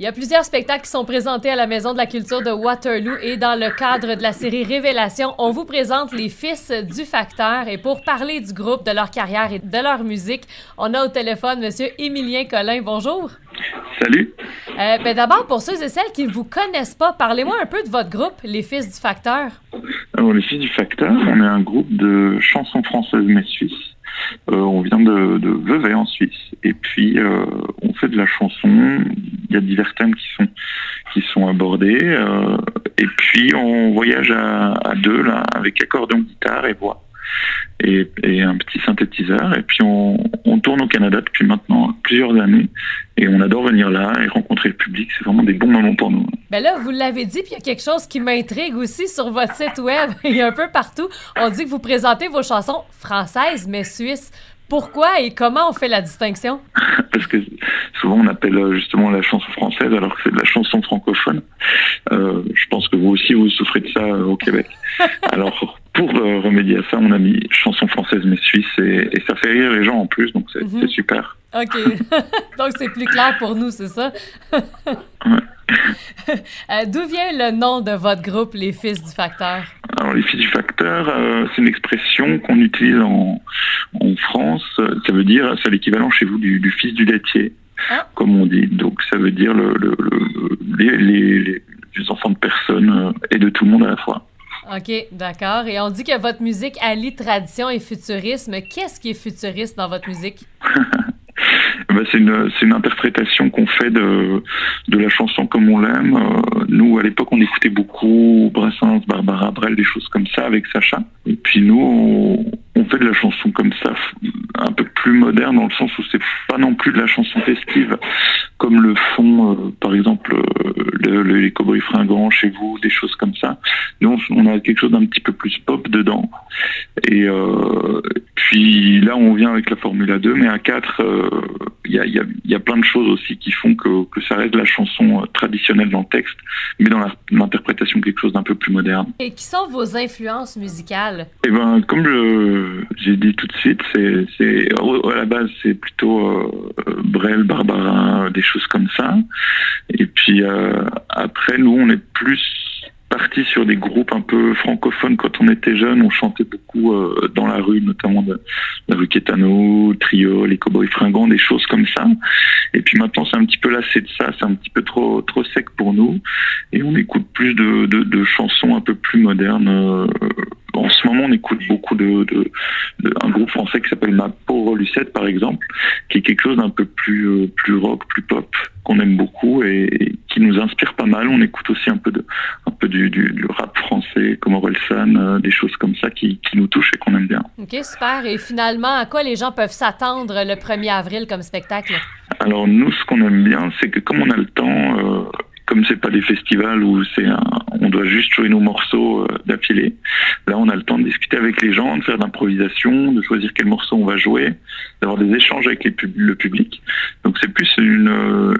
Il y a plusieurs spectacles qui sont présentés à la Maison de la Culture de Waterloo et dans le cadre de la série Révélation, on vous présente les fils du facteur. Et pour parler du groupe, de leur carrière et de leur musique, on a au téléphone Monsieur Émilien Collin. Bonjour. Salut. Euh, ben D'abord, pour ceux et celles qui ne vous connaissent pas, parlez-moi un peu de votre groupe, les Fils du Facteur. Alors, les Fils du Facteur, on est un groupe de chansons françaises mais suisses. Euh, on vient de, de Vevey en Suisse. Et puis, euh, on fait de la chanson. Il y a divers thèmes qui sont, qui sont abordés. Euh, et puis, on voyage à, à deux, là, avec accordéon, guitare et voix. Et, et, un petit synthétiseur. Et puis on, on, tourne au Canada depuis maintenant plusieurs années. Et on adore venir là et rencontrer le public. C'est vraiment des bons moments pour nous. Ben là, vous l'avez dit, puis il y a quelque chose qui m'intrigue aussi sur votre site web et un peu partout. On dit que vous présentez vos chansons françaises mais suisses. Pourquoi et comment on fait la distinction? Parce que souvent on appelle justement la chanson française alors que c'est de la chanson francophone. Euh, je pense que vous aussi vous souffrez de ça au Québec. Alors pour euh, remédier à ça, on a mis chanson française mais suisse et, et ça fait rire les gens en plus, donc c'est mm -hmm. super. OK. donc c'est plus clair pour nous, c'est ça? ouais. euh, D'où vient le nom de votre groupe, les Fils du Facteur? Alors, les Fils du Facteur, euh, c'est une expression qu'on utilise en, en, France. Ça veut dire, c'est l'équivalent chez vous du, du, fils du laitier, ah. comme on dit. Donc, ça veut dire le, le, le, les, les, les, enfants de personnes euh, et de tout le monde à la fois. OK, d'accord. Et on dit que votre musique allie tradition et futurisme. Qu'est-ce qui est futuriste dans votre musique? ben, c'est une, interprétation qu'on fait de, la chanson comme on l'aime. Euh, nous, à l'époque, on écoutait beaucoup Brassens, Barbara Brel, des choses comme ça avec Sacha. Et puis nous, on, on fait de la chanson comme ça, un peu plus moderne dans le sens où c'est pas non plus de la chanson festive comme le font, euh, par exemple, euh, le, le, les Cowboys fringants chez vous, des choses comme ça. Nous, on, on a quelque chose d'un petit peu plus pop dedans. Et euh, puis là, on vient avec la Formule 2, mais à 4, il y, a, y, a, y, a, plein de choses aussi qui font que, que ça reste la chanson traditionnelle dans le texte, mais dans l'interprétation quelque chose d'un peu plus moderne. Et qui sont vos influences musicales? Eh ben, comme j'ai dit tout de suite, c'est à la base c'est plutôt euh, Brel, Barbara, des choses comme ça. Et puis euh, après, nous, on est plus parti sur des groupes un peu francophones quand on était jeune. On chantait beaucoup euh, dans la rue, notamment de, la rue Trio, les Cowboys fringants, des choses comme ça. Et puis maintenant, c'est un petit peu lassé de ça. C'est un petit peu trop trop sec pour nous. Et on écoute plus de, de, de chansons un peu plus modernes. Euh, en ce moment, on écoute beaucoup de, de, de un groupe français qui s'appelle Ma pauvre Lucette, par exemple, qui est quelque chose d'un peu plus euh, plus rock, plus pop, qu'on aime beaucoup et, et, qui nous inspire pas mal. On écoute aussi un peu de un peu du, du, du rap français, comme Orelsan, euh, des choses comme ça qui, qui nous touchent et qu'on aime bien. Ok, super. Et finalement, à quoi les gens peuvent s'attendre le 1er avril comme spectacle? Alors nous, ce qu'on aime bien, c'est que comme on a le temps. Euh, comme c'est pas des festivals où c'est un, on doit juste jouer nos morceaux euh, d'affilée. Là, on a le temps de discuter avec les gens, de faire d'improvisation, de choisir quel morceau on va jouer, d'avoir des échanges avec le public. Donc c'est plus une, euh,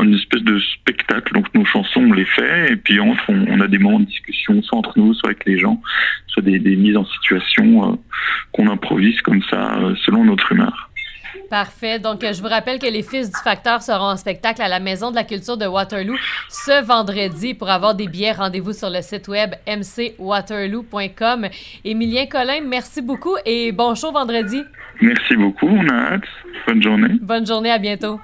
une espèce de spectacle. Donc nos chansons, on les fait et puis on, on a des moments de discussion, soit entre nous, soit avec les gens, soit des, des mises en situation euh, qu'on improvise comme ça selon notre humeur. Parfait. Donc, je vous rappelle que les Fils du Facteur seront en spectacle à la Maison de la Culture de Waterloo ce vendredi. Pour avoir des billets, rendez-vous sur le site web mcwaterloo.com. Émilien Collin, merci beaucoup et bon show vendredi. Merci beaucoup. On a hâte. Bonne journée. Bonne journée. À bientôt.